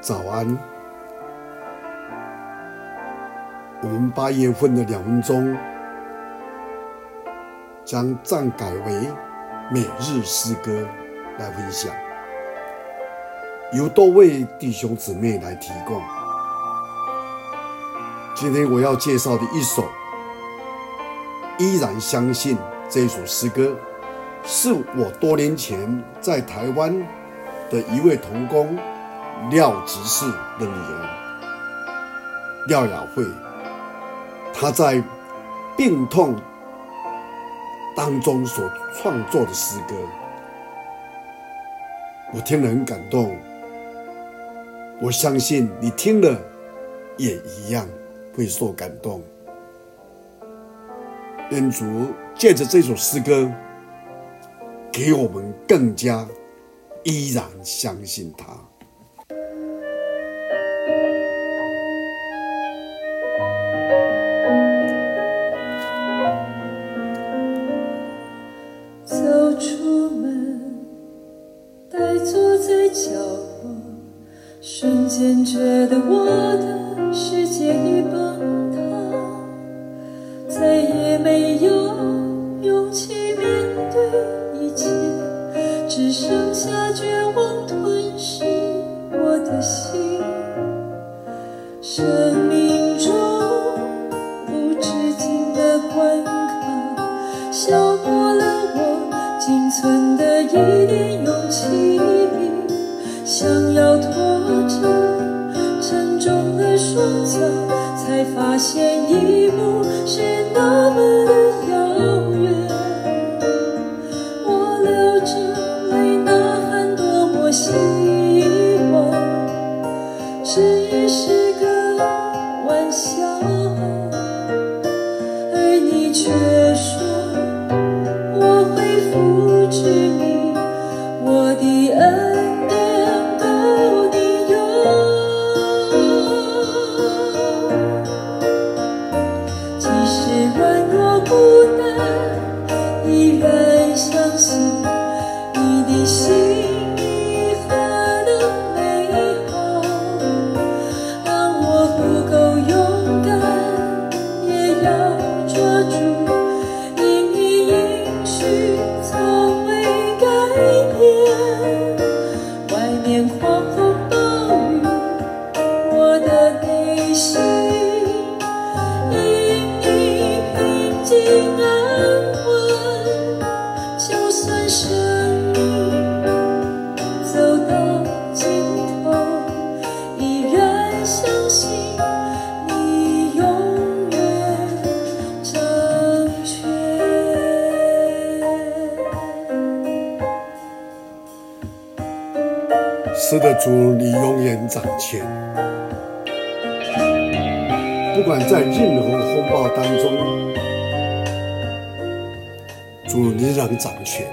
早安。我们八月份的两分钟将暂改为每日诗歌来分享，由多位弟兄姊妹来提供。今天我要介绍的一首《依然相信》这首诗歌，是我多年前在台湾的一位同工廖执事的女儿廖雅慧，她在病痛当中所创作的诗歌，我听了很感动。我相信你听了也一样会受感动。愿主借着这首诗歌，给我们更加依然相信他。走出门，呆坐在角落，瞬间觉得我的世界已崩塌，再也没有剩下绝望吞噬我的心，只是个玩笑而你却说我会复制。的，主，你永远掌权。不管在任何风暴当中，主，你仍掌权。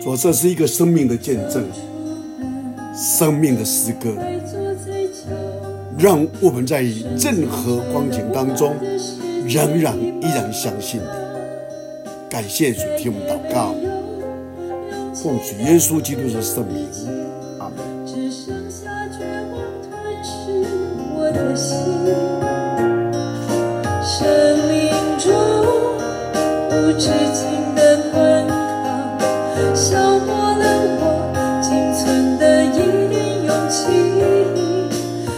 主，这是一个生命的见证，生命的诗歌，让我们在任何光景当中，仍然依然相信你。感谢主，听我们祷告。奉主耶稣基督的圣名，阿门。只剩下绝望吞噬我的心，生命中无止境的关卡，消磨了我仅存的一点勇气。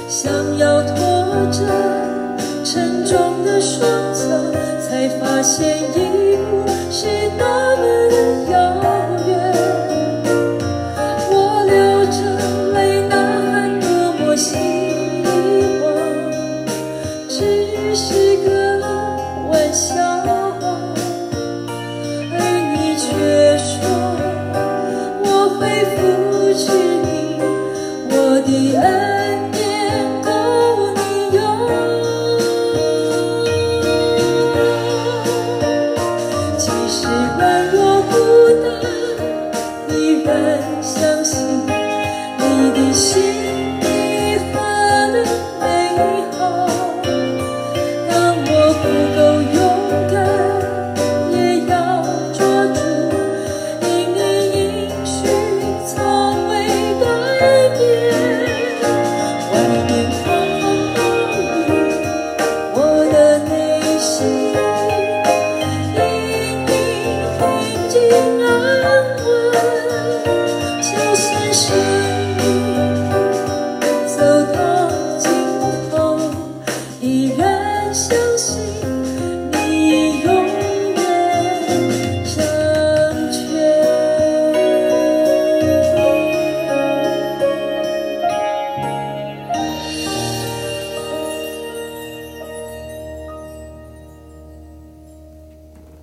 想要拖着沉重的双脚，才发现。心。